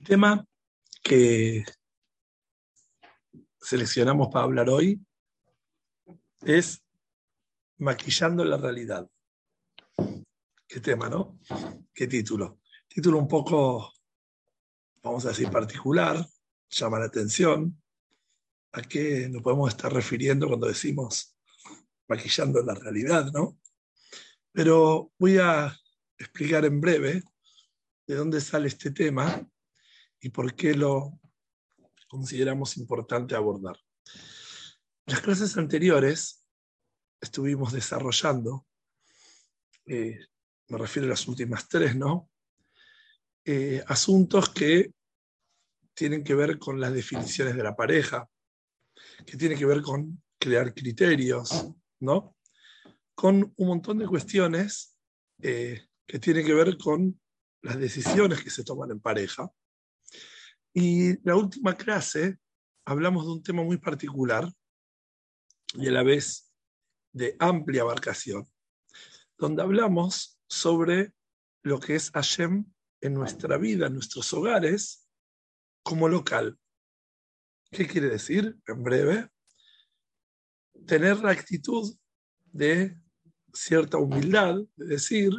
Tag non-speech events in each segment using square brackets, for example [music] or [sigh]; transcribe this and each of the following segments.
El tema que seleccionamos para hablar hoy es maquillando la realidad. ¿Qué tema, no? ¿Qué título? Título un poco, vamos a decir, particular, llama la atención. ¿A qué nos podemos estar refiriendo cuando decimos maquillando la realidad, no? Pero voy a explicar en breve de dónde sale este tema y por qué lo consideramos importante abordar. En las clases anteriores estuvimos desarrollando, eh, me refiero a las últimas tres, ¿no? Eh, asuntos que tienen que ver con las definiciones de la pareja, que tienen que ver con crear criterios, ¿no? Con un montón de cuestiones eh, que tienen que ver con las decisiones que se toman en pareja y la última clase hablamos de un tema muy particular y a la vez de amplia abarcación, donde hablamos sobre lo que es Hashem en nuestra vida, en nuestros hogares, como local. ¿Qué quiere decir? En breve, tener la actitud de cierta humildad, de decir,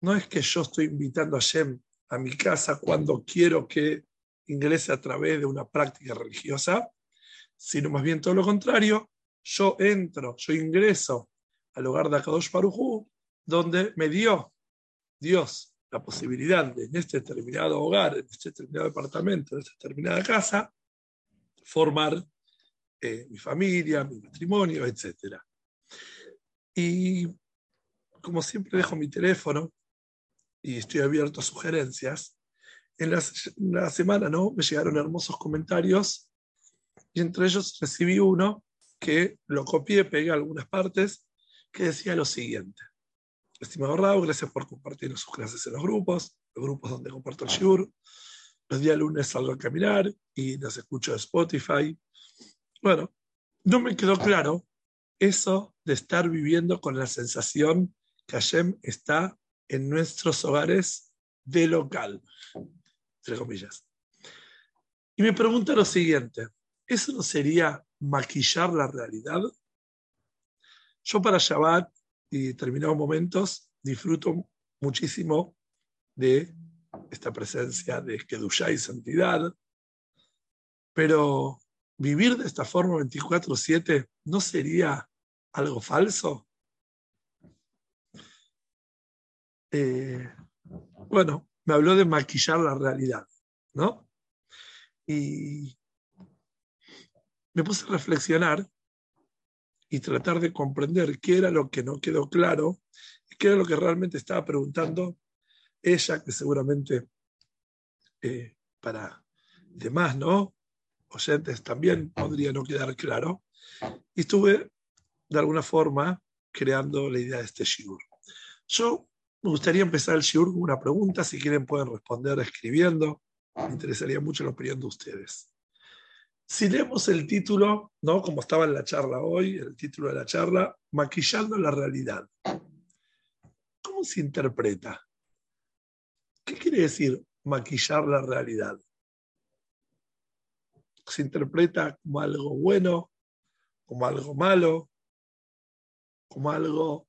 no es que yo estoy invitando a Hashem a mi casa cuando quiero que ingrese a través de una práctica religiosa, sino más bien todo lo contrario, yo entro, yo ingreso al hogar de Akadosh Parujú, donde me dio Dios la posibilidad de en este determinado hogar, en este determinado departamento, en esta determinada casa, formar eh, mi familia, mi matrimonio, etc. Y como siempre dejo mi teléfono y estoy abierto a sugerencias, en la, semana ¿no? me llegaron hermosos comentarios y entre ellos recibí uno que lo copié, pegué algunas partes, que decía lo siguiente. Estimado Raúl, gracias por compartir sus clases en los grupos, los grupos donde comparto el Shur. Los días lunes salgo a caminar y los escucho de Spotify. Bueno, no me quedó claro eso de estar viviendo con la sensación que Hashem está en nuestros hogares de local entre comillas. Y me pregunta lo siguiente, ¿eso no sería maquillar la realidad? Yo para Shabbat y determinados momentos disfruto muchísimo de esta presencia de Kedushá y santidad, pero vivir de esta forma 24/7 no sería algo falso. Eh, bueno, me habló de maquillar la realidad, ¿no? Y me puse a reflexionar y tratar de comprender qué era lo que no quedó claro y qué era lo que realmente estaba preguntando ella, que seguramente eh, para demás, ¿no? Oyentes también podría no quedar claro. Y estuve, de alguna forma, creando la idea de este shiur. Yo me gustaría empezar el shiur con una pregunta, si quieren pueden responder escribiendo. Me interesaría mucho la opinión de ustedes. Si leemos el título, ¿no? como estaba en la charla hoy, el título de la charla, Maquillando la realidad. ¿Cómo se interpreta? ¿Qué quiere decir maquillar la realidad? ¿Se interpreta como algo bueno, como algo malo, como algo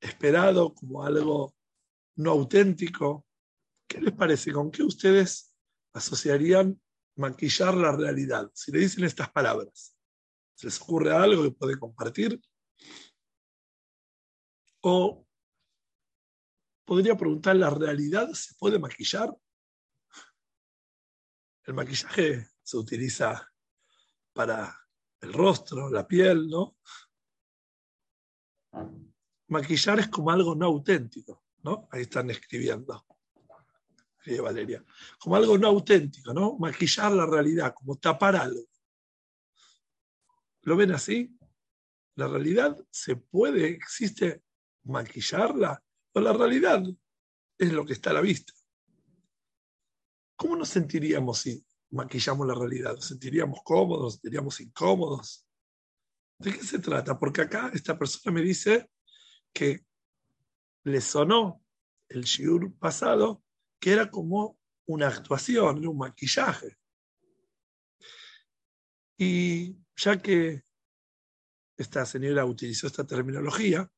esperado, como algo no auténtico. ¿Qué les parece? ¿Con qué ustedes asociarían maquillar la realidad? Si le dicen estas palabras, ¿se les ocurre algo que puede compartir? O podría preguntar, ¿la realidad se puede maquillar? El maquillaje se utiliza para el rostro, la piel, ¿no? Maquillar es como algo no auténtico. ¿No? Ahí están escribiendo. Valeria, como algo no auténtico, ¿no? Maquillar la realidad, como tapar algo. ¿Lo ven así? La realidad se puede, existe maquillarla, o la realidad es lo que está a la vista. ¿Cómo nos sentiríamos si maquillamos la realidad? ¿Nos sentiríamos cómodos? ¿Nos sentiríamos incómodos? ¿De qué se trata? Porque acá esta persona me dice que le sonó el shiur pasado que era como una actuación, un maquillaje. Y ya que esta señora utilizó esta terminología,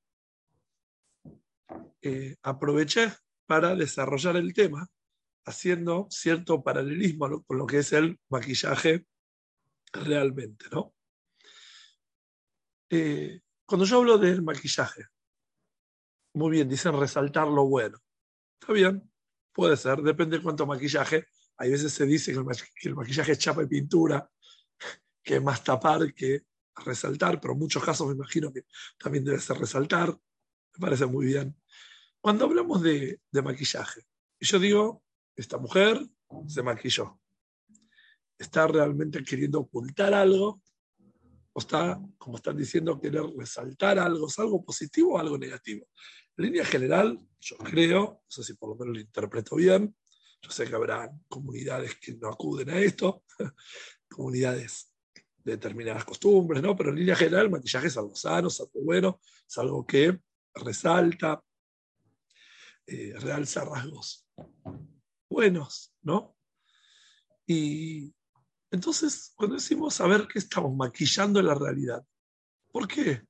eh, aproveché para desarrollar el tema haciendo cierto paralelismo con lo que es el maquillaje realmente, ¿no? Eh, cuando yo hablo del maquillaje, muy bien, dicen resaltar lo bueno. Está bien, puede ser, depende de cuánto maquillaje. Hay veces se dice que el, maquillaje, es chapa y pintura, que es más tapar que resaltar, pero en muchos casos me imagino que también debe ser resaltar. Me parece muy bien. Cuando hablamos de, de maquillaje, yo digo, esta mujer se maquilló. ¿Está realmente queriendo ocultar algo? ¿O está, como están diciendo, querer resaltar algo? ¿Es algo positivo o algo negativo? Línea general, yo creo, no sé si por lo menos lo interpreto bien, yo sé que habrá comunidades que no acuden a esto, [laughs] comunidades de determinadas costumbres, ¿no? Pero en línea general, el maquillaje es algo sano, es algo bueno, es algo que resalta, eh, realza rasgos buenos, ¿no? Y entonces, cuando decimos a ver qué estamos maquillando en la realidad, ¿por qué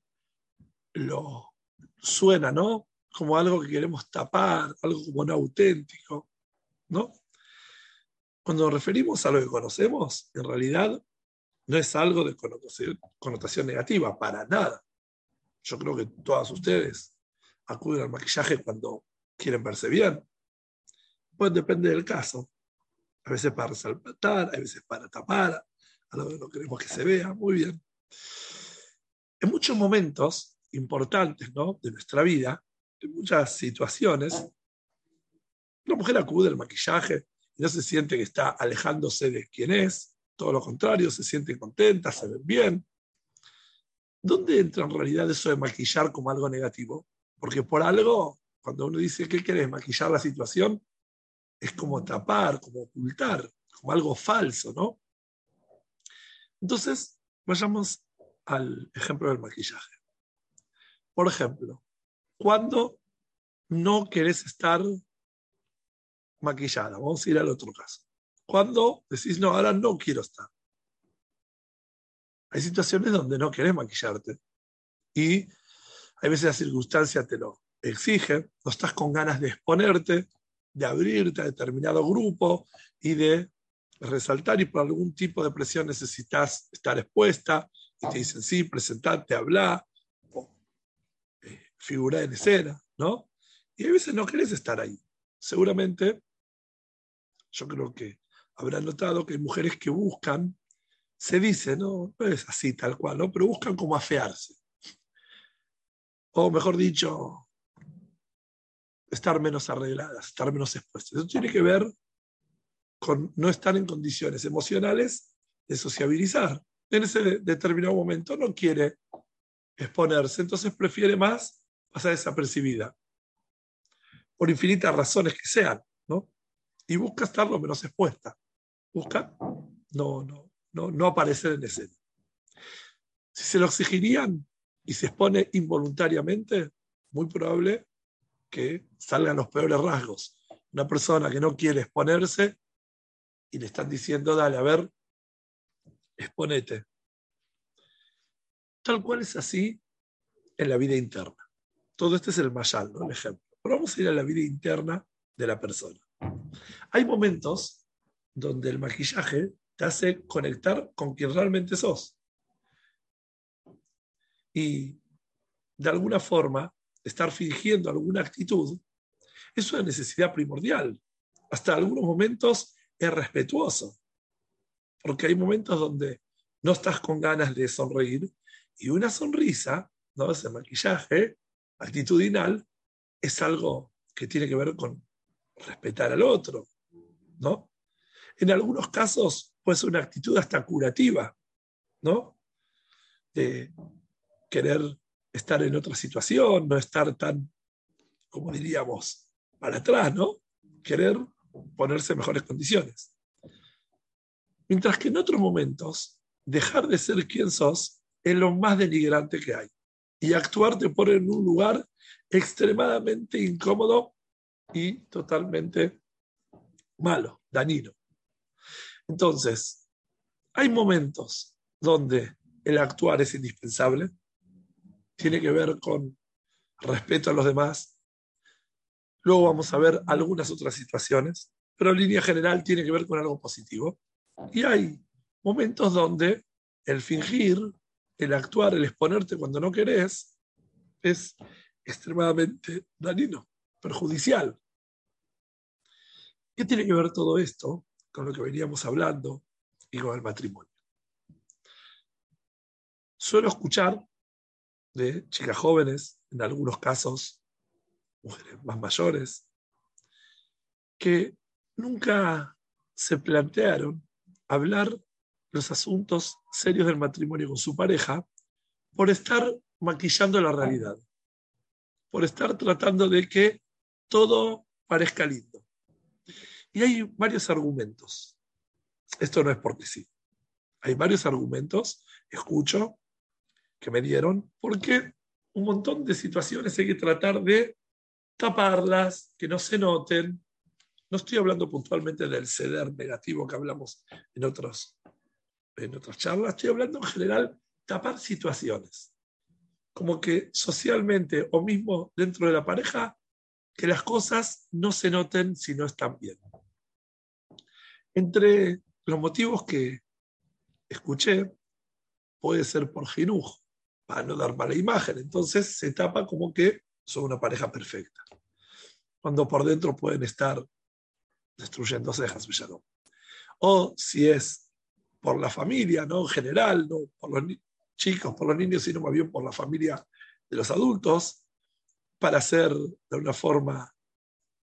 lo suena, ¿no? Como algo que queremos tapar, algo como no auténtico, ¿no? Cuando nos referimos a lo que conocemos, en realidad no es algo de connotación, negativa, para nada. Yo creo que todas ustedes acuden al maquillaje cuando quieren verse bien. Pues depende del caso. A veces para resaltar, a veces para tapar, a lo que no queremos que se vea. Muy bien. En muchos momentos importantes ¿no? de nuestra vida, muchas situaciones, la mujer acude al maquillaje y no se siente que está alejándose de quién es, todo lo contrario, se siente contenta, se ven bien. ¿Dónde entra en realidad eso de maquillar como algo negativo? Porque por algo, cuando uno dice que querés maquillar la situación, es como tapar, como ocultar, como algo falso, ¿no? Entonces, vayamos al ejemplo del maquillaje. Por ejemplo, cuando no querés estar maquillada, vamos a ir al otro caso. Cuando decís, no, ahora no quiero estar. Hay situaciones donde no querés maquillarte y hay veces la circunstancia te lo exige, no estás con ganas de exponerte, de abrirte a determinado grupo y de resaltar y por algún tipo de presión necesitas estar expuesta y te dicen, sí, presentarte, hablar, figurar en escena, ¿no? Y a veces no querés estar ahí. Seguramente, yo creo que habrán notado que hay mujeres que buscan, se dice, no, no es así tal cual, ¿no? Pero buscan como afearse. O mejor dicho, estar menos arregladas, estar menos expuestas. Eso tiene que ver con no estar en condiciones emocionales de sociabilizar. En ese determinado momento no quiere exponerse, entonces prefiere más pasar desapercibida, por infinitas razones que sean, ¿no? Y busca estar lo menos expuesta. Busca no, no, no, no aparecer en escena. Si se lo exigirían y se expone involuntariamente, muy probable que salgan los peores rasgos. Una persona que no quiere exponerse y le están diciendo, dale, a ver, exponete. Tal cual es así en la vida interna. Todo este es el mayal, ¿no? el ejemplo. Pero vamos a ir a la vida interna de la persona. Hay momentos donde el maquillaje te hace conectar con quien realmente sos. Y de alguna forma estar fingiendo alguna actitud, es una necesidad primordial. Hasta algunos momentos es respetuoso, porque hay momentos donde no estás con ganas de sonreír y una sonrisa, ¿no? ese maquillaje actitudinal, es algo que tiene que ver con respetar al otro, ¿no? En algunos casos puede una actitud hasta curativa, ¿no? De querer estar en otra situación, no estar tan, como diríamos, para atrás, ¿no? Querer ponerse en mejores condiciones. Mientras que en otros momentos, dejar de ser quien sos es lo más denigrante que hay. Y actuar te pone en un lugar extremadamente incómodo y totalmente malo, dañino. Entonces, hay momentos donde el actuar es indispensable, tiene que ver con respeto a los demás. Luego vamos a ver algunas otras situaciones, pero en línea general tiene que ver con algo positivo. Y hay momentos donde el fingir, el actuar, el exponerte cuando no querés, es extremadamente dañino, perjudicial. ¿Qué tiene que ver todo esto con lo que veníamos hablando y con el matrimonio? Suelo escuchar de chicas jóvenes, en algunos casos mujeres más mayores, que nunca se plantearon hablar los asuntos serios del matrimonio con su pareja por estar maquillando la realidad, por estar tratando de que todo parezca lindo. Y hay varios argumentos. Esto no es porque sí. Hay varios argumentos, escucho, que me dieron, porque un montón de situaciones hay que tratar de taparlas, que no se noten. No estoy hablando puntualmente del ceder negativo que hablamos en, otros, en otras charlas, estoy hablando en general tapar situaciones. Como que socialmente o mismo dentro de la pareja, que las cosas no se noten si no están bien. Entre los motivos que escuché, puede ser por ginujo, para no dar mala imagen. Entonces se tapa como que son una pareja perfecta. Cuando por dentro pueden estar destruyendo cejas, O si es por la familia, ¿no? En general, no por los chicos, por los niños, sino más bien por la familia de los adultos, para ser de una forma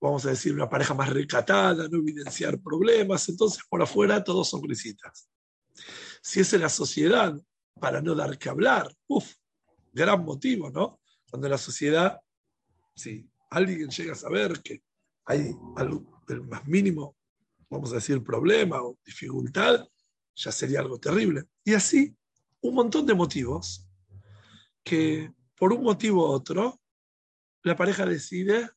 vamos a decir, una pareja más recatada, no evidenciar problemas, entonces por afuera todos son grisitas. Si es en la sociedad, para no dar que hablar, uff, gran motivo, ¿no? Cuando la sociedad, si alguien llega a saber que hay algo, el más mínimo, vamos a decir, problema o dificultad, ya sería algo terrible. Y así, un montón de motivos que por un motivo u otro, la pareja decide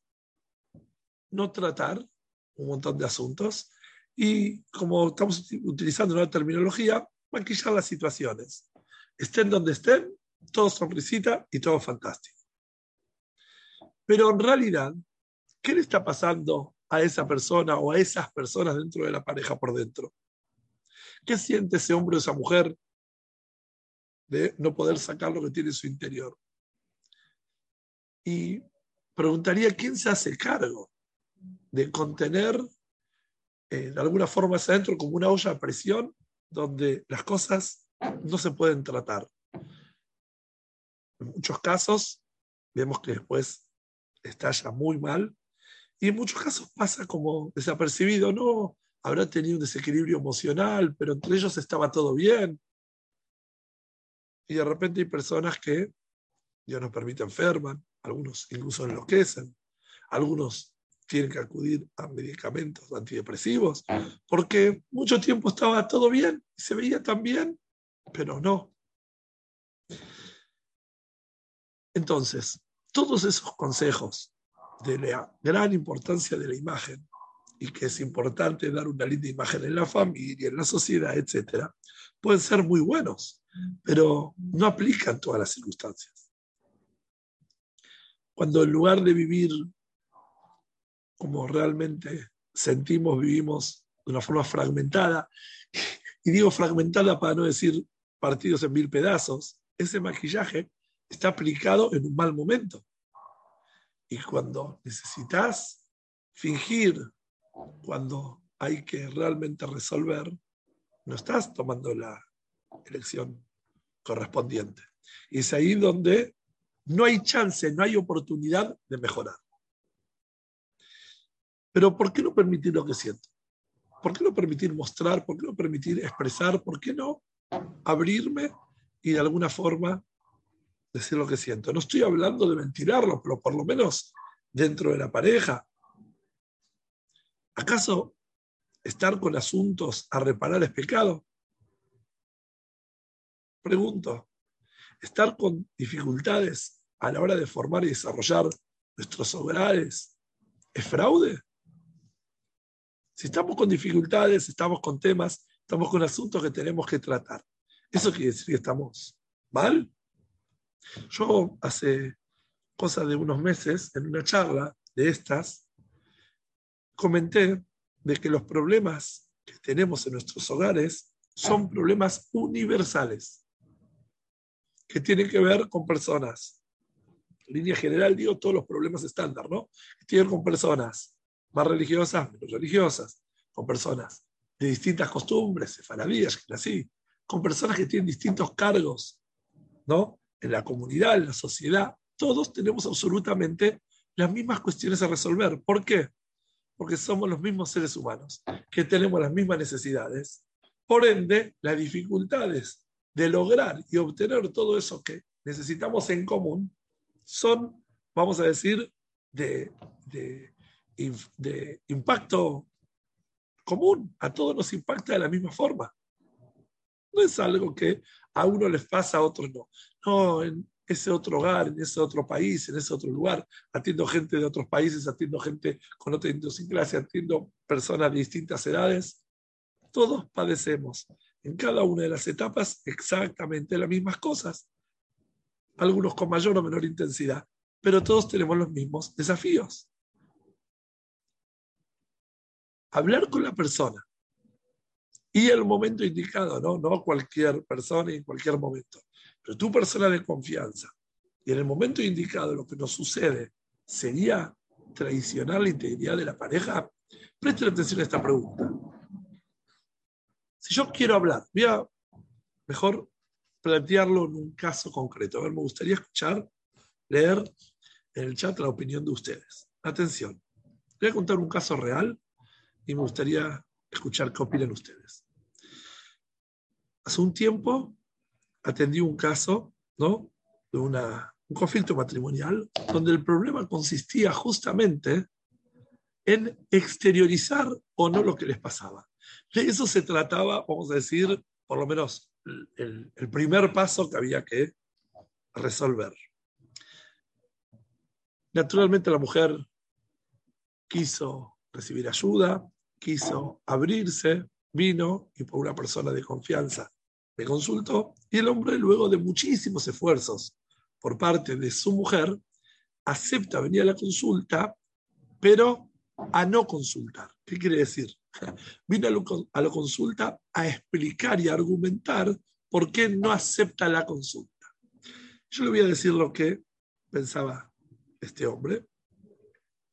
no tratar un montón de asuntos y como estamos utilizando una terminología, maquillar las situaciones. Estén donde estén, todo sonrisita y todo fantástico. Pero en realidad, ¿qué le está pasando a esa persona o a esas personas dentro de la pareja por dentro? ¿Qué siente ese hombre o esa mujer de no poder sacar lo que tiene en su interior? Y preguntaría, ¿quién se hace cargo de contener eh, de alguna forma hacia adentro como una olla a presión donde las cosas no se pueden tratar. En muchos casos vemos que después estalla muy mal y en muchos casos pasa como desapercibido, no, habrá tenido un desequilibrio emocional, pero entre ellos estaba todo bien. Y de repente hay personas que Dios nos permite enferman, algunos incluso enloquecen, algunos tienen que acudir a medicamentos antidepresivos, porque mucho tiempo estaba todo bien, se veía tan bien, pero no. Entonces, todos esos consejos de la gran importancia de la imagen y que es importante dar una linda imagen en la familia, en la sociedad, etc., pueden ser muy buenos, pero no aplican todas las circunstancias. Cuando en lugar de vivir como realmente sentimos, vivimos de una forma fragmentada. [laughs] Y digo fragmentada para no decir partidos en mil pedazos. Ese maquillaje está aplicado en un mal momento. Y cuando necesitas fingir, cuando hay que realmente resolver, no estás tomando la elección correspondiente. Y es ahí donde no hay chance, no hay oportunidad de mejorar. Pero ¿por qué no permitir lo que siento? ¿Por qué no permitir mostrar? ¿Por qué no permitir expresar? ¿Por qué no abrirme y de alguna forma decir lo que siento? No estoy hablando de ventilarlo, pero por lo menos dentro de la pareja. ¿Acaso estar con asuntos a reparar es pecado? Pregunto, ¿estar con dificultades a la hora de formar y desarrollar nuestros hogares es fraude? Si estamos con dificultades, estamos con temas, estamos con asuntos que tenemos que tratar. ¿Eso quiere decir que estamos mal? Yo hace cosa de unos meses, en una charla de estas, comenté de que los problemas que tenemos en nuestros hogares son problemas universales, que tienen que ver con personas. En línea general digo todos los problemas estándar, ¿no? Que tienen que ver con personas más religiosas, menos religiosas, con personas de distintas costumbres, sefaradías, así, con personas que tienen distintos cargos, ¿no? En la comunidad, en la sociedad, todos tenemos absolutamente las mismas cuestiones a resolver. ¿Por qué? Porque somos los mismos seres humanos, que tenemos las mismas necesidades. Por ende, las dificultades de lograr y obtener todo eso que necesitamos en común son, vamos a decir, de, de impacto común, a todos nos impacta de la misma forma. No es algo que a uno les pasa, a otros no. No, en ese otro hogar, en ese otro país, en ese otro lugar, atiendo gente de otros países, atiendo gente con otra idiosincrasia, atiendo personas de distintas edades. Todos padecemos en cada una de las etapas exactamente las mismas cosas. Algunos con mayor o menor intensidad, pero todos tenemos los mismos desafíos hablar con la persona y el momento indicado, ¿no? No cualquier persona y en cualquier momento, pero tu persona de confianza. Y en el momento indicado lo que nos sucede sería traicionar la integridad de la pareja. Presten atención a esta pregunta. Si yo quiero hablar, voy a mejor plantearlo en un caso concreto. A ver, me gustaría escuchar, leer en el chat la opinión de ustedes. Atención, voy a contar un caso real y me gustaría escuchar qué opinan ustedes. Hace un tiempo atendí un caso, ¿no? De un conflicto matrimonial donde el problema consistía justamente en exteriorizar o no lo que les pasaba. De eso se trataba, vamos a decir, por lo menos el, el primer paso que había que resolver. Naturalmente la mujer quiso recibir ayuda, quiso abrirse, vino y por una persona de confianza me consultó y el hombre luego de muchísimos esfuerzos por parte de su mujer acepta venir a la consulta, pero a no consultar. ¿Qué quiere decir? [laughs] Vino a la consulta a explicar y argumentar por qué no acepta la consulta. Yo le voy a decir lo que pensaba este hombre.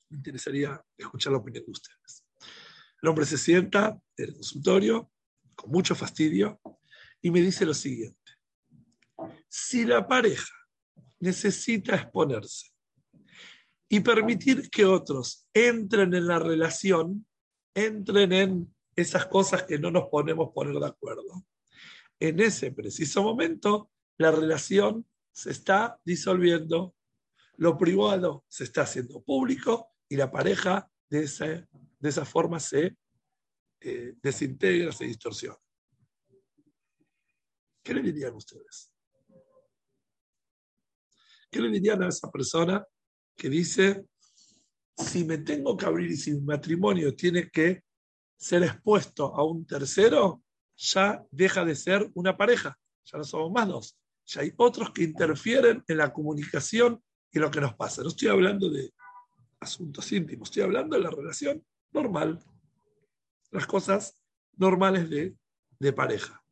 Me interesaría escuchar la opinión de ustedes. El hombre se sienta en el consultorio con mucho fastidio y me dice lo siguiente. Si la pareja necesita exponerse y permitir que otros entren en la relación, entren en esas cosas que no nos ponemos poner de acuerdo, en ese preciso momento la relación se está disolviendo, lo privado se está haciendo público y la pareja de de esa forma se eh, desintegra, se distorsiona. ¿Qué le dirían ustedes? ¿Qué le dirían a esa persona que dice, si me tengo que abrir y si mi matrimonio tiene que ser expuesto a un tercero, ya deja de ser una pareja, ya no somos más dos, ya hay otros que interfieren en la comunicación y lo que nos pasa. No estoy hablando de asuntos íntimos, estoy hablando de la relación normal. Las cosas normales de, de pareja.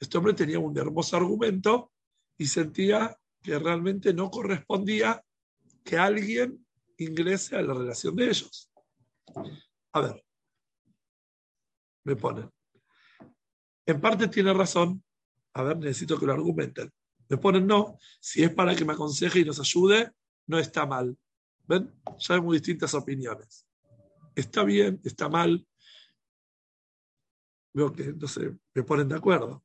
Este hombre tenía un hermoso argumento y sentía que realmente no correspondía que alguien ingrese a la relación de ellos. A ver, me ponen. En parte tiene razón. A ver, necesito que lo argumenten. Me ponen no. Si es para que me aconseje y nos ayude, no está mal. ¿Ven? Ya hay muy distintas opiniones está bien, está mal. veo que no se me ponen de acuerdo.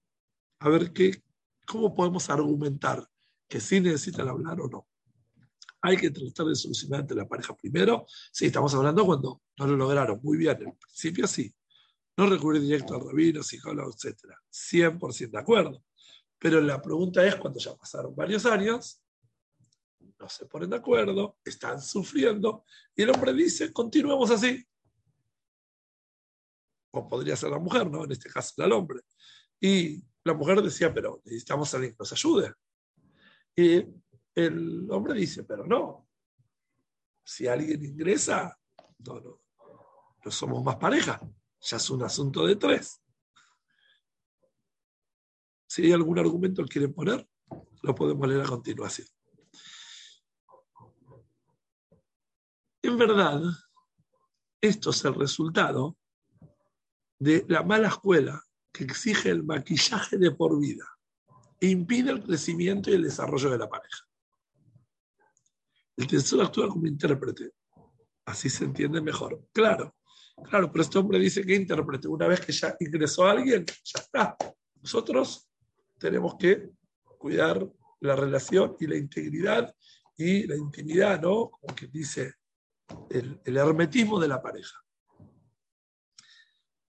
A ver qué, cómo podemos argumentar que sí necesitan hablar o no. Hay que tratar de solucionar entre la pareja primero. Sí, estamos hablando cuando no lo lograron. Muy bien, en principio sí. No recurrir directo al rabino, psicólogo, etc. 100% de acuerdo. Pero la pregunta es, cuando ya pasaron varios años, no se ponen de acuerdo, están sufriendo, y el hombre dice, continuemos así. O podría ser la mujer, ¿no? En este caso el hombre. Y la mujer decía, pero necesitamos a alguien que nos ayude. Y el hombre dice, pero no. Si alguien ingresa, no, no, no somos más pareja. Ya es un asunto de tres. Si hay algún argumento que quieren poner, lo podemos leer a continuación. En verdad, esto es el resultado de la mala escuela que exige el maquillaje de por vida e impide el crecimiento y el desarrollo de la pareja. El tesoro actúa como intérprete. Así se entiende mejor. Claro, claro, pero este hombre dice que intérprete. Una vez que ya ingresó alguien, ya está. Nosotros tenemos que cuidar la relación y la integridad y la intimidad, ¿no? Como que dice el hermetismo de la pareja.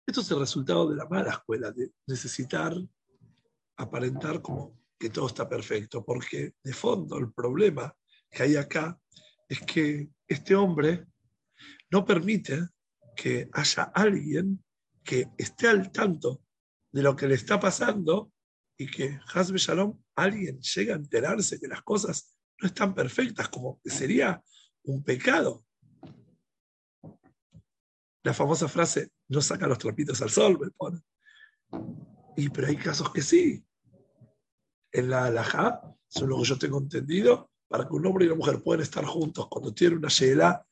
Esto es el resultado de la mala escuela, de necesitar aparentar como que todo está perfecto, porque de fondo el problema que hay acá es que este hombre no permite que haya alguien que esté al tanto de lo que le está pasando y que Hasbe Shalom, alguien llegue a enterarse que las cosas no están perfectas, como que sería un pecado. La famosa frase, no saca los trapitos al sol, me pone. Y pero hay casos que sí. En la halajá, según lo que yo tengo entendido, para que un hombre y una mujer puedan estar juntos cuando tienen una yela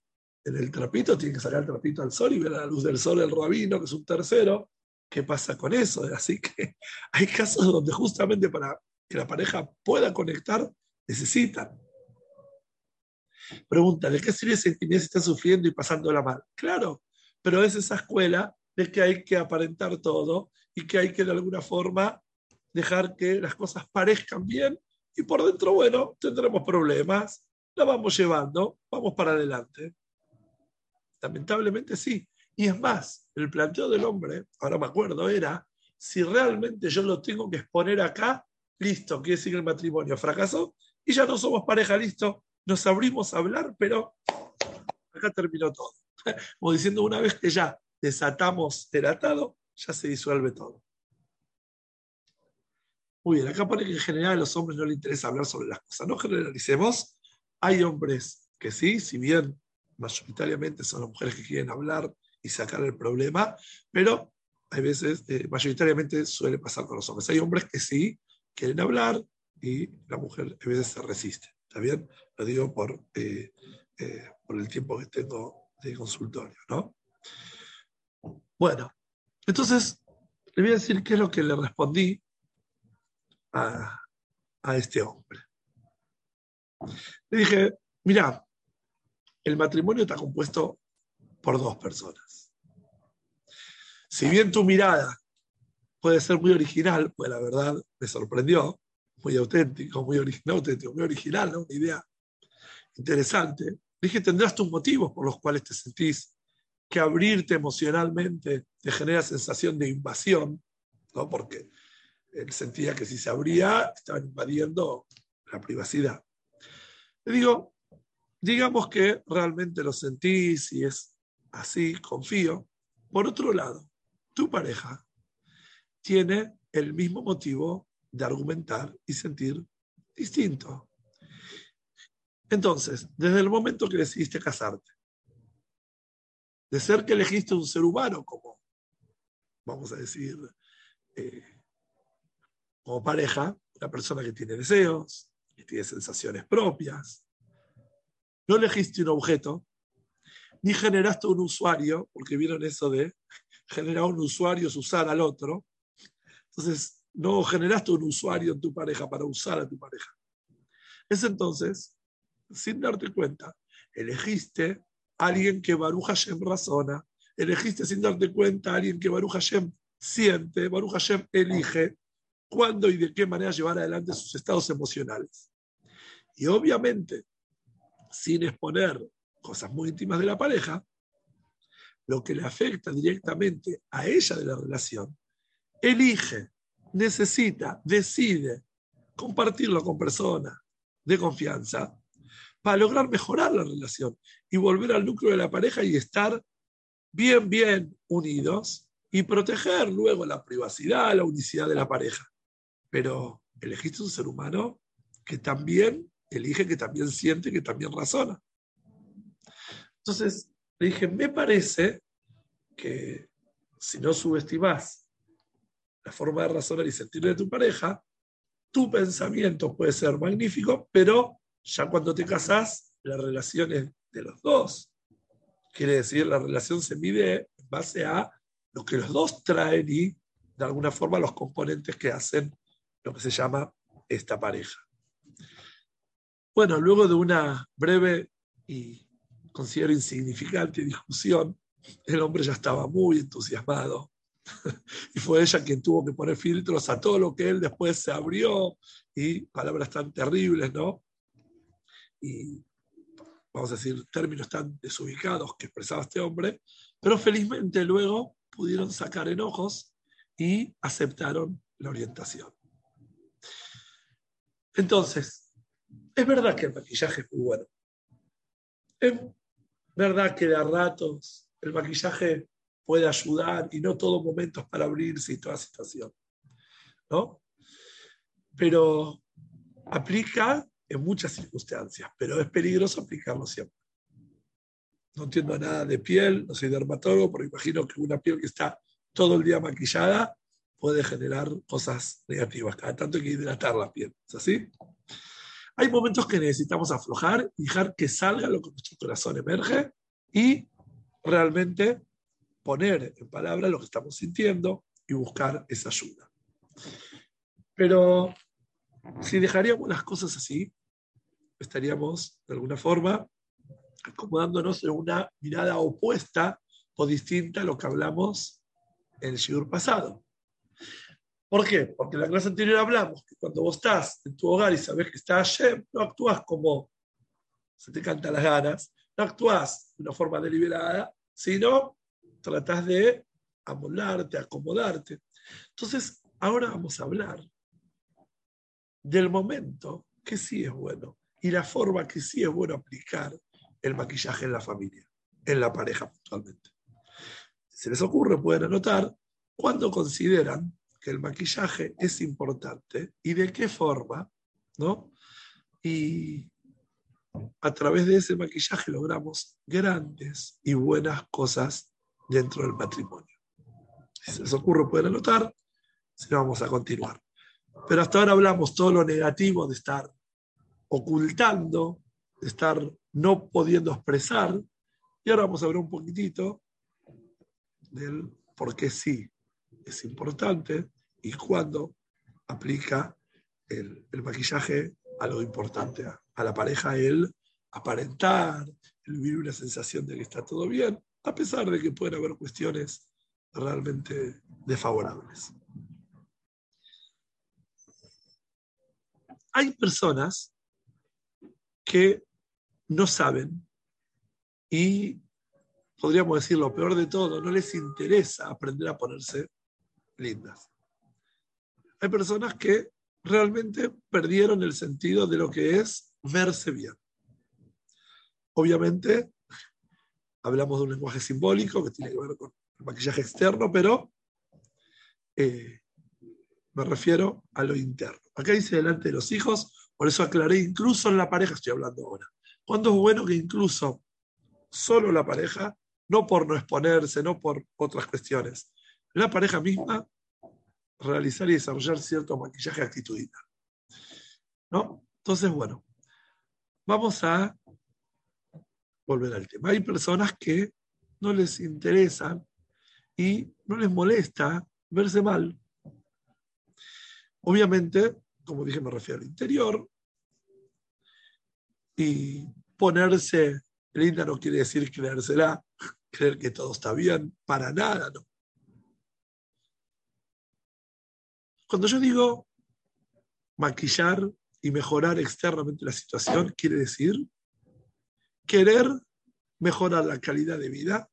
en el trapito, tienen que sacar el trapito al sol y ver a la luz del sol el rabino, que es un tercero. ¿Qué pasa con eso? Así que [laughs] hay casos donde justamente para que la pareja pueda conectar, necesitan. Pregúntale, ¿qué sirve si está sufriendo y pasándola mal? Claro, pero es esa escuela de que hay que aparentar todo y que hay que de alguna forma dejar que las cosas parezcan bien y por dentro, bueno, tendremos problemas, la vamos llevando, vamos para adelante. Lamentablemente sí. Y es más, el planteo del hombre, ahora me acuerdo, era, si realmente yo lo tengo que exponer acá, listo, quiere decir que el matrimonio fracasó y ya no somos pareja, listo, nos abrimos a hablar, pero acá terminó todo. [laughs] Como diciendo, una vez que ya desatamos el atado, ya se disuelve todo. Muy bien, acá pone que en general a los hombres no les interesa hablar sobre las cosas. No generalicemos. Hay hombres que sí, si bien mayoritariamente son las mujeres que quieren hablar y sacar el problema, pero hay veces, eh, mayoritariamente suele pasar con los hombres. Hay hombres que sí quieren hablar y la mujer a veces se resiste. ¿Está bien? Lo digo por, eh, eh, por el tiempo que tengo de consultorio, ¿no? Bueno, entonces le voy a decir qué es lo que le respondí a, a este hombre. Le dije, mira, el matrimonio está compuesto por dos personas. Si bien tu mirada puede ser muy original, pues la verdad me sorprendió, muy auténtico, muy original, auténtico, muy original, ¿no? una idea interesante. Dije, tendrás tus motivos por los cuales te sentís que abrirte emocionalmente te genera sensación de invasión, ¿no? porque él sentía que si se abría estaban invadiendo la privacidad. Le digo, digamos que realmente lo sentís y es así, confío. Por otro lado, tu pareja tiene el mismo motivo de argumentar y sentir distinto. Entonces, desde el momento que decidiste casarte, de ser que elegiste un ser humano como, vamos a decir, eh, como pareja, una persona que tiene deseos, que tiene sensaciones propias, no elegiste un objeto, ni generaste un usuario, porque vieron eso de generar un usuario es usar al otro. Entonces, no generaste un usuario en tu pareja para usar a tu pareja. Es entonces sin darte cuenta, elegiste a alguien que Baruch Hashem razona, elegiste sin darte cuenta a alguien que Baruch Hashem siente, Baruch Hashem elige cuándo y de qué manera llevar adelante sus estados emocionales. Y obviamente, sin exponer cosas muy íntimas de la pareja, lo que le afecta directamente a ella de la relación, elige, necesita, decide compartirlo con personas de confianza para lograr mejorar la relación y volver al núcleo de la pareja y estar bien, bien unidos y proteger luego la privacidad, la unicidad de la pareja. Pero elegiste un ser humano que también elige, que también siente, que también razona. Entonces, le dije, me parece que si no subestimas la forma de razonar y sentir de tu pareja, tu pensamiento puede ser magnífico, pero ya cuando te casas, la relación es de los dos. Quiere decir, la relación se mide en base a lo que los dos traen y de alguna forma los componentes que hacen lo que se llama esta pareja. Bueno, luego de una breve y considero insignificante discusión, el hombre ya estaba muy entusiasmado [laughs] y fue ella quien tuvo que poner filtros a todo lo que él después se abrió y palabras tan terribles, ¿no? Y vamos a decir, términos tan desubicados que expresaba este hombre, pero felizmente luego pudieron sacar enojos y aceptaron la orientación. Entonces, es verdad que el maquillaje es muy bueno. Es verdad que de a ratos el maquillaje puede ayudar y no todo momento es para abrirse y toda situación. ¿No? Pero aplica en muchas circunstancias, pero es peligroso aplicarlo siempre. No entiendo nada de piel, no soy dermatólogo, pero imagino que una piel que está todo el día maquillada puede generar cosas negativas. Cada tanto hay que hidratar la piel. ¿Es así? Hay momentos que necesitamos aflojar y dejar que salga lo que nuestro corazón emerge y realmente poner en palabras lo que estamos sintiendo y buscar esa ayuda. Pero si dejaríamos las cosas así, estaríamos de alguna forma acomodándonos en una mirada opuesta o distinta a lo que hablamos en el Shigur pasado. ¿Por qué? Porque en la clase anterior hablamos que cuando vos estás en tu hogar y sabes que está Hashem, no actúas como se te cantan las ganas, no actúas de una forma deliberada, sino tratas de amoldarte, acomodarte. Entonces, ahora vamos a hablar del momento que sí es bueno y la forma que sí es bueno aplicar el maquillaje en la familia, en la pareja puntualmente. Si se les ocurre, pueden anotar cuando consideran que el maquillaje es importante y de qué forma, ¿no? Y a través de ese maquillaje logramos grandes y buenas cosas dentro del matrimonio. Si se les ocurre, pueden anotar, si no, vamos a continuar. Pero hasta ahora hablamos todo lo negativo de estar ocultando, de estar no pudiendo expresar, y ahora vamos a ver un poquitito del por qué sí es importante y cuándo aplica el, maquillaje a lo importante, a, la pareja, el aparentar, el vivir una sensación de que está todo bien, a pesar de que pueden haber cuestiones realmente desfavorables. Hay personas que no saben y podríamos decir lo peor de todo, no les interesa aprender a ponerse lindas. Hay personas que realmente perdieron el sentido de lo que es verse bien. Obviamente, hablamos de un lenguaje simbólico que tiene que ver con el maquillaje externo, pero eh, me refiero a lo interno. Acá dice delante de los hijos, por eso aclaré, incluso en la pareja estoy hablando ahora. ¿Cuándo es bueno que incluso solo la pareja, no por no exponerse, no por otras cuestiones, la pareja misma realizar y desarrollar cierto maquillaje actitudinal? ¿No? Entonces, bueno, vamos a volver al tema. Hay personas que no les interesan y no les molesta verse mal. Obviamente, como dije, me refiero al interior. Y ponerse linda no quiere decir creérsela, creer que todo está bien, para nada, no. Cuando yo digo maquillar y mejorar externamente la situación, quiere decir querer mejorar la calidad de vida,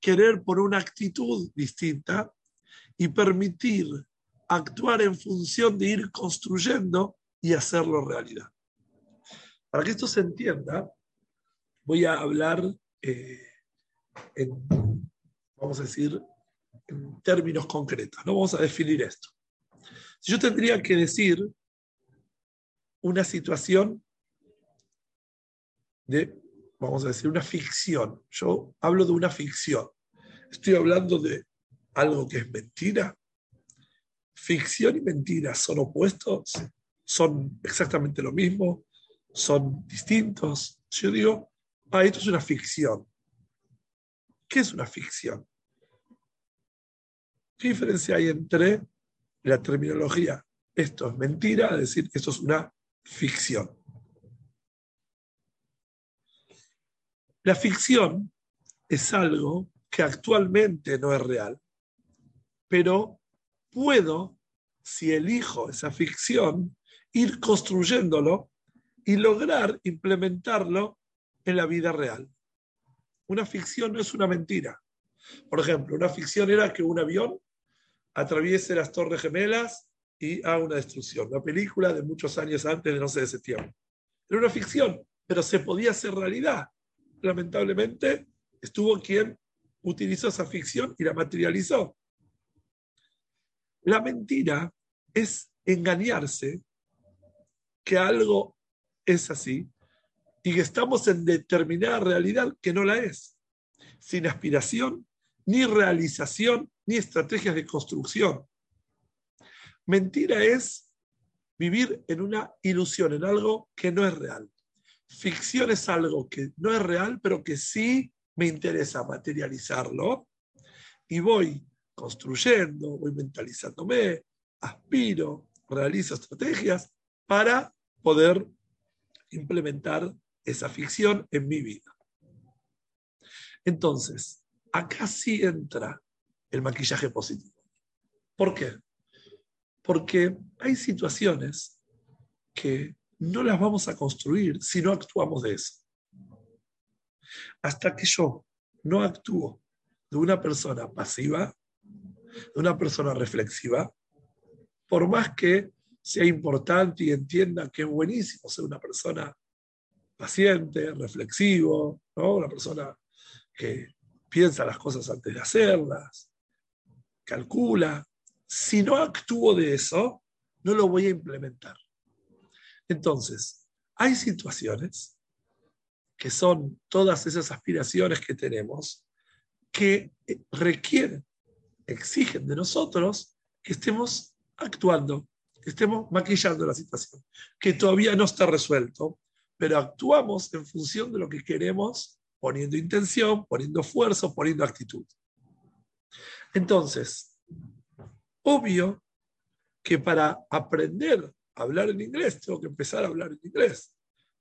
querer por una actitud distinta y permitir actuar en función de ir construyendo y hacerlo realidad. Para que esto se entienda, voy a hablar eh, en, vamos a decir, términos concretos. No vamos a definir esto. Si yo tendría que decir una situación de, vamos a decir, una ficción. Yo hablo de una ficción. Estoy hablando de algo que es mentira. Ficción y mentira son opuestos, son exactamente lo mismo, son distintos. Yo digo, esto es una ficción. ¿Qué es una ficción? ¿Qué diferencia hay entre la terminología esto es mentira, es decir, esto es una ficción? La ficción es algo que actualmente no es real, pero puedo, si elijo esa ficción, ir construyéndolo y lograr implementarlo en la vida real. Una ficción no es una mentira. Por ejemplo, una ficción era que un avión atraviese las Torres Gemelas y haga una destrucción. Una película de muchos años antes de 11 de septiembre. Era una ficción, pero se podía hacer realidad lamentablemente, estuvo quien utilizó esa ficción y la materializó. La mentira es engañarse que algo es así y que estamos en determinada realidad que no la es, sin aspiración, ni realización, ni estrategias de construcción. Mentira es vivir en una ilusión, en algo que no es real. Ficción es algo que no es real, pero que sí me interesa materializarlo. Y voy construyendo, voy mentalizándome, aspiro, realizo estrategias para poder implementar esa ficción en mi vida. Entonces, acá sí entra el maquillaje positivo. ¿Por qué? Porque hay situaciones que no las vamos a construir si no actuamos de eso. Hasta que yo no actúo de una persona pasiva, de una persona reflexiva, por más que sea importante y entienda que es buenísimo ser una persona paciente, reflexivo, ¿no? una persona que piensa las cosas antes de hacerlas, calcula. Si no actúo de eso, no lo voy a implementar. Entonces, hay situaciones que son todas esas aspiraciones que tenemos que eh, requieren, exigen de nosotros que estemos actuando, que estemos maquillando la situación, que todavía no está resuelto, pero actuamos en función de lo que queremos, poniendo intención, poniendo esfuerzo, poniendo actitud. Entonces, obvio que para aprender hablar en inglés, tengo que empezar a hablar en inglés.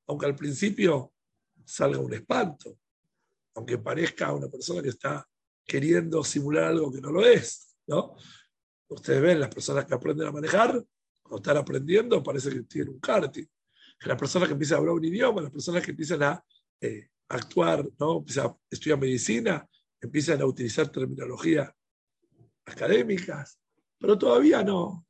Aunque al principio salga un espanto, aunque parezca una persona que está queriendo simular algo que no lo es, ¿no? Ustedes ven, las personas que aprenden a manejar, cuando están aprendiendo, parece que tienen un karting. Las personas que empiezan a hablar un idioma, las personas que empiezan a eh, actuar, ¿no? Empiezan a estudiar medicina, empiezan a utilizar terminología académicas, pero todavía no,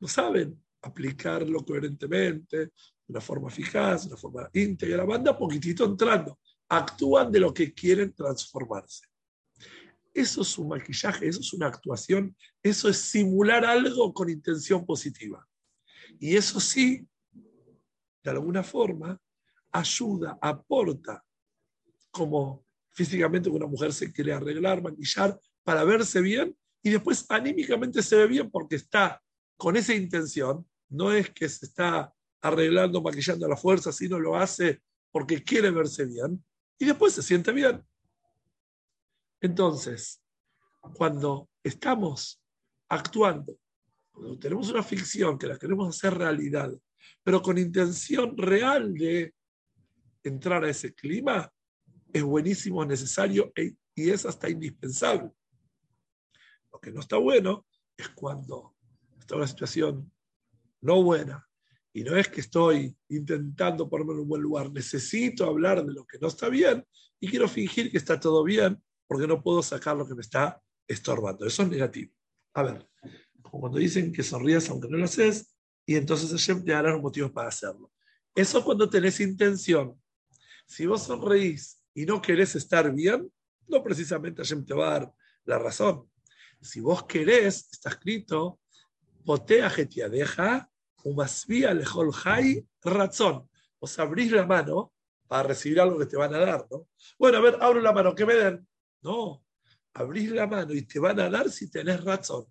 no saben aplicarlo coherentemente, de una forma eficaz, de una forma íntegra, van a poquitito entrando, actúan de lo que quieren transformarse. Eso es un maquillaje, eso es una actuación, eso es simular algo con intención positiva. Y eso sí, de alguna forma, ayuda, aporta, como físicamente una mujer se quiere arreglar, maquillar para verse bien y después anímicamente se ve bien porque está con esa intención no es que se está arreglando, maquillando a la fuerza, sino lo hace porque quiere verse bien y después se siente bien. Entonces, cuando estamos actuando, cuando tenemos una ficción que la queremos hacer realidad, pero con intención real de entrar a ese clima, es buenísimo, es necesario e, y es hasta indispensable. Lo que no está bueno es cuando está una situación no buena, y no es que estoy intentando ponerme en un buen lugar, necesito hablar de lo que no está bien y quiero fingir que está todo bien porque no puedo sacar lo que me está estorbando. Eso es negativo. A ver, cuando dicen que sonrías aunque no lo haces, y entonces Hashem te dará los motivos para hacerlo. Eso cuando tenés intención. Si vos sonreís y no querés estar bien, no precisamente Hashem te va a dar la razón. Si vos querés, está escrito, potea deja umasvía lejol hay razón. Vos abrís la mano para recibir algo que te van a dar, ¿no? Bueno, a ver, abro la mano, que me den. No, abrís la mano y te van a dar si tenés razón.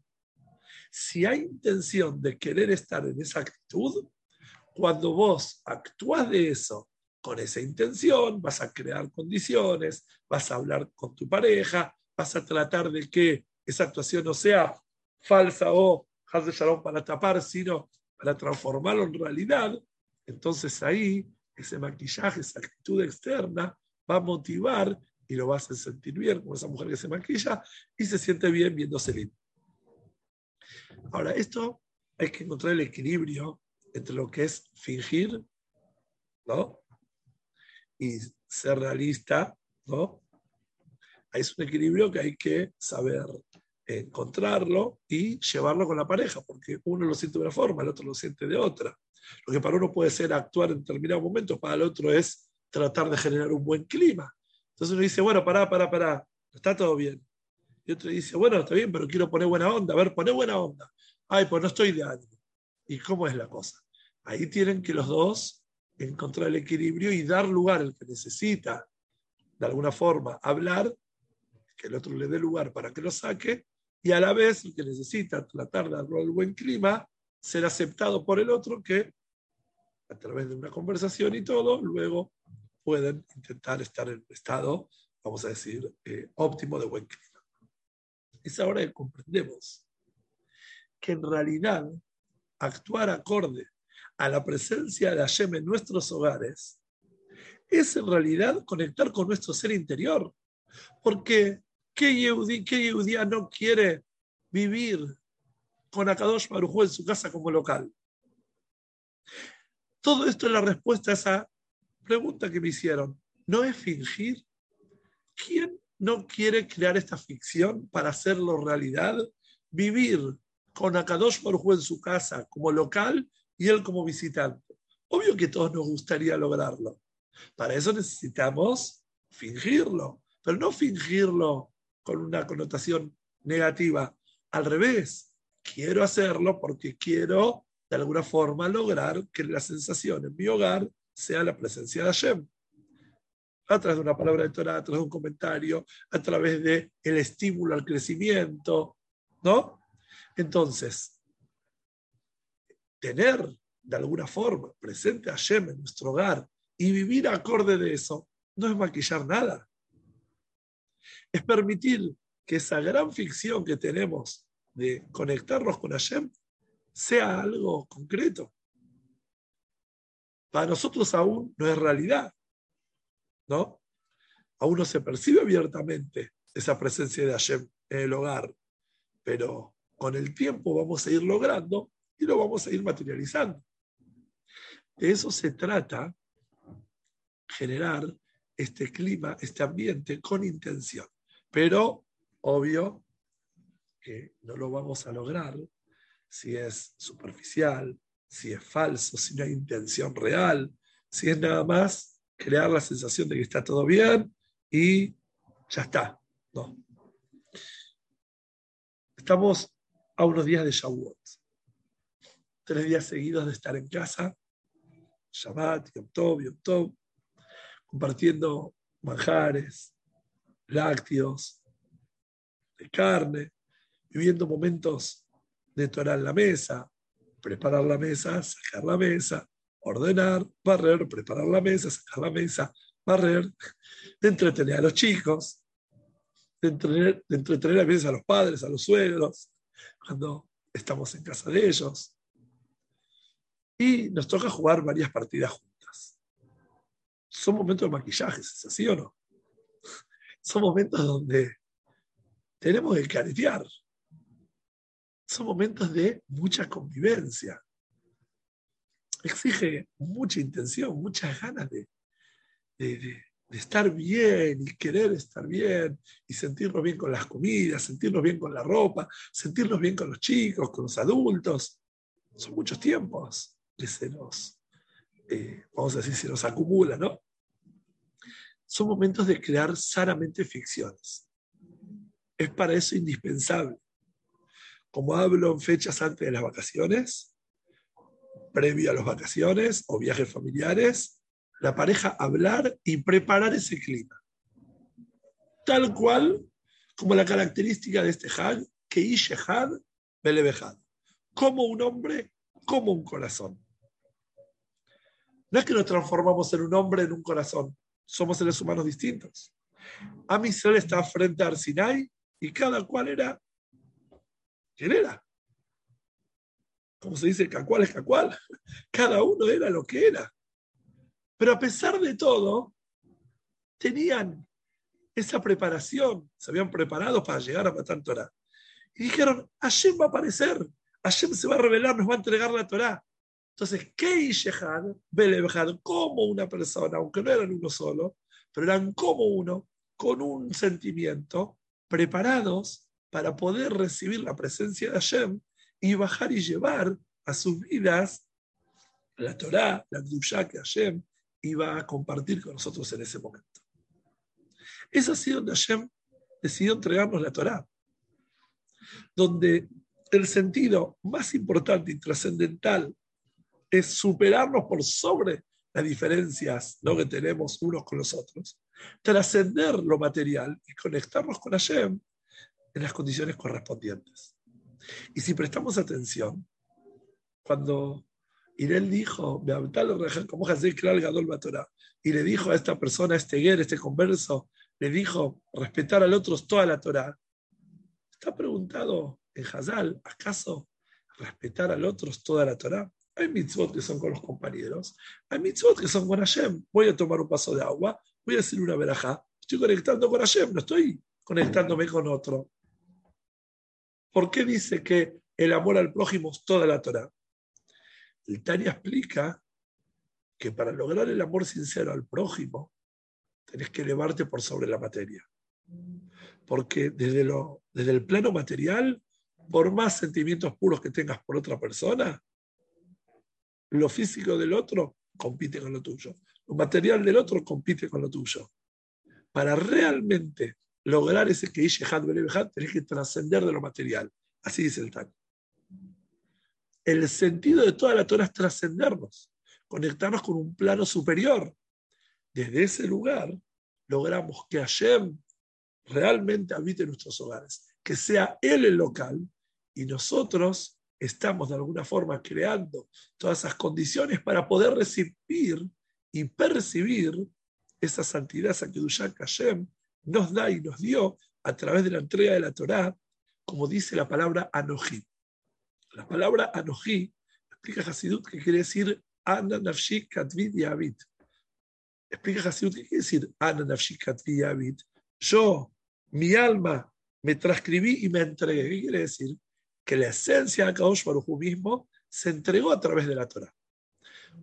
Si hay intención de querer estar en esa actitud, cuando vos actúas de eso con esa intención, vas a crear condiciones, vas a hablar con tu pareja, vas a tratar de que esa actuación no sea falsa o haz de shalom para tapar, sino para transformarlo en realidad. Entonces ahí ese maquillaje, esa actitud externa va a motivar y lo vas a sentir bien, como esa mujer que se maquilla y se siente bien viéndose lindo. Ahora, esto hay que encontrar el equilibrio entre lo que es fingir, ¿no? Y ser realista, ¿no? Es un equilibrio que hay que saber encontrarlo y llevarlo con la pareja, porque uno lo siente de una forma, el otro lo siente de otra. Lo que para uno puede ser actuar en determinado momento, para el otro es tratar de generar un buen clima. Entonces uno dice, bueno, pará, pará, pará, está todo bien. Y otro dice, bueno, está bien, pero quiero poner buena onda. A ver, poné buena onda. Ay, pues no estoy de ánimo. ¿Y cómo es la cosa? Ahí tienen que los dos encontrar el equilibrio y dar lugar al que necesita, de alguna forma, hablar, que el otro le dé lugar para que lo saque, y a la vez el que necesita tratar de darle el buen clima, ser aceptado por el otro, que a través de una conversación y todo, luego pueden intentar estar en un estado, vamos a decir, eh, óptimo de buen clima es ahora que comprendemos que en realidad actuar acorde a la presencia de Hashem en nuestros hogares es en realidad conectar con nuestro ser interior. Porque ¿qué Yehudía no quiere vivir con Akadosh Baruj en su casa como local? Todo esto es la respuesta a esa pregunta que me hicieron. ¿No es fingir? ¿Quién no quiere crear esta ficción para hacerlo realidad, vivir con Akadosh Baruj en su casa como local y él como visitante. Obvio que todos nos gustaría lograrlo. Para eso necesitamos fingirlo, pero no fingirlo con una connotación negativa. Al revés, quiero hacerlo porque quiero de alguna forma lograr que la sensación en mi hogar sea la presencia de Hashem a través de una palabra de Torah, a través de un comentario, a través del el estímulo al crecimiento, ¿no? Entonces, tener de alguna forma presente a Hashem en nuestro hogar y vivir acorde de eso, no es maquillar nada. Es permitir que esa gran ficción que tenemos de conectarnos con Hashem sea algo concreto. Para nosotros aún no es realidad, ¿no? Aún no se percibe abiertamente esa presencia de Hashem en el hogar, pero con el tiempo vamos a ir logrando y lo vamos a ir materializando. De eso se trata generar este clima, este ambiente con intención. Pero, obvio, que no lo vamos a lograr si es superficial, si es falso, si no hay intención real, si es nada más crear la sensación de que está todo bien y ya está. No. Estamos a unos días de Shavuot. Tres días seguidos de estar en casa, Shabbat, Yom Tov, Yom compartiendo manjares, lácteos, de carne, viviendo momentos de Torah en la mesa, preparar la mesa, sacar la mesa, ordenar, barrer, preparar la mesa, sacar la mesa, barrer, de entretener a los chicos, de entretener, a veces a los padres, a los suegros, cuando estamos en casa de ellos. Y nos toca jugar varias partidas juntas. Son momentos de maquillaje, ¿es así o no? Son momentos donde tenemos que caretear. Son momentos de mucha convivencia. Exige mucha intención, muchas ganas de, de, estar bien y querer estar bien y sentirnos bien con las comidas, sentirnos bien con la ropa, sentirnos bien con los chicos, con los adultos. Son muchos tiempos que se nos, eh, vamos a decir, se nos acumula, ¿no? Son momentos de crear sanamente ficciones. Es para eso indispensable. Como hablo en fechas antes de las vacaciones, previo a las vacaciones o viajes familiares, la pareja hablar y preparar ese clima. Tal cual como la característica de este Had, que Ishehad Belebehad. Como un hombre, como un corazón. No es que nos transformamos en un hombre, en un corazón. Somos seres humanos distintos. Amisrael está frente a Arsinai y cada cual era quién era. Como se dice, cacual es cacual. [laughs] Cada uno era lo que era. Pero a pesar de todo, tenían esa preparación, se habían preparado para llegar a Matan Torah. Y dijeron, Hashem va a aparecer, Hashem se va a revelar, nos va a entregar la Torah. Entonces, ¿qué Belebehad, como una persona, aunque no eran uno solo, pero eran como uno, con un sentimiento, preparados para poder recibir la presencia de Hashem y bajar y llevar a sus vidas la Torah, la Kdusha que Hashem iba a compartir con nosotros en ese momento. Es así donde Hashem decidió entregarnos la Torah, donde el sentido más importante y trascendental es superarnos por sobre las diferencias ¿no? que tenemos unos con los otros, trascender lo material y conectarnos con Hashem en las condiciones correspondientes. Y si prestamos atención, cuando Irel dijo, como y le dijo a esta persona, a este guer, este converso, le dijo respetar al otro toda la Torah. Está preguntado en Hazal, ¿acaso respetar al otro toda la Torah? Hay mitzvot que son con los compañeros, hay mitzvot que son con Hashem. Voy a tomar un paso de agua, voy a hacer una verajá, estoy conectando con Hashem, no estoy conectándome con otro. ¿Por qué dice que el amor al prójimo es toda la Torah? El Tania explica que para lograr el amor sincero al prójimo, tenés que elevarte por sobre la materia. Porque desde, lo, desde el plano material, por más sentimientos puros que tengas por otra persona, lo físico del otro compite con lo tuyo. Lo material del otro compite con lo tuyo. Para realmente lograr ese que tenés que trascender de lo material. Así dice el Tania el sentido de toda la Torah es trascendernos, conectarnos con un plano superior. Desde ese lugar logramos que Hashem realmente habite en nuestros hogares, que sea Él el local y nosotros estamos de alguna forma creando todas esas condiciones para poder recibir y percibir esa santidad, esa que Hashem nos da y nos dio a través de la entrega de la Torah, como dice la palabra Anohim. La palabra Anoji explica Hasidut que quiere decir Ana Nafshi Katvid Yavit. Explica Hasidut que quiere decir Ana Nafshi Katvid Yavit. Yo, mi alma, me transcribí y me entregué. ¿Qué quiere decir? Que la esencia de Kadosh Baruj mismo se entregó a través de la Torah.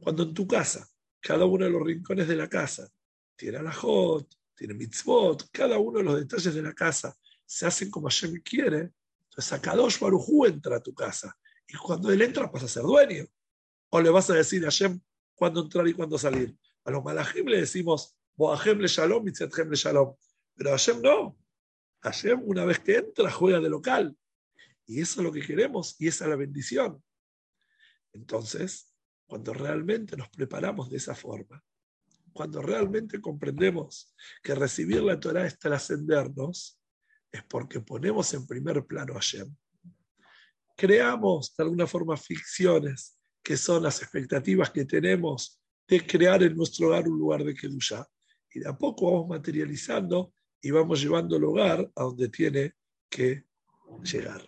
Cuando en tu casa, cada uno de los rincones de la casa tiene alajot, tiene mitzvot, cada uno de los detalles de la casa se hacen como Hashem quiere, entonces Kadosh Baruj entra a tu casa y cuando él entra vas a ser dueño. O le vas a decir a Hashem cuándo entrar y cuándo salir. A los malajim le decimos, Boahem le shalom, le shalom. Pero a Hashem no. Hashem una vez que entra juega de local. Y eso es lo que queremos y esa es la bendición. Entonces, cuando realmente nos preparamos de esa forma, cuando realmente comprendemos que recibir la Torah es trascendernos, es porque ponemos en primer plano a Hashem creamos de alguna forma ficciones que son las expectativas que tenemos de crear en nuestro hogar un lugar de Kedusha. Y de a poco vamos materializando y vamos llevando el hogar a donde tiene que llegar.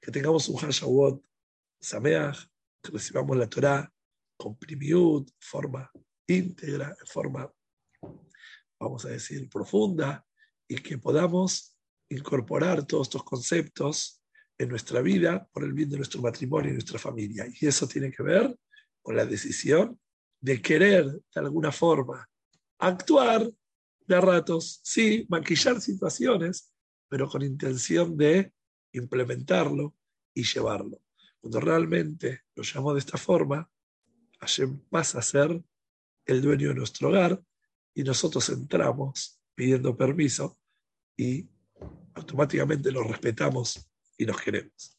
Que tengamos un Hashawot Sameach, que recibamos la Torah con primiud, forma íntegra, en forma, vamos a decir, profunda, y que podamos incorporar todos estos conceptos en nuestra vida por el bien de nuestro matrimonio y nuestra familia. Y eso tiene que ver con la decisión de querer de alguna forma actuar de ratos, sí, maquillar situaciones, pero con intención de implementarlo y llevarlo. Cuando realmente lo llamo de esta forma, Hashem pasa a ser el dueño de nuestro hogar y nosotros entramos pidiendo permiso y automáticamente lo respetamos y nos queremos.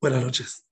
Buenas noches.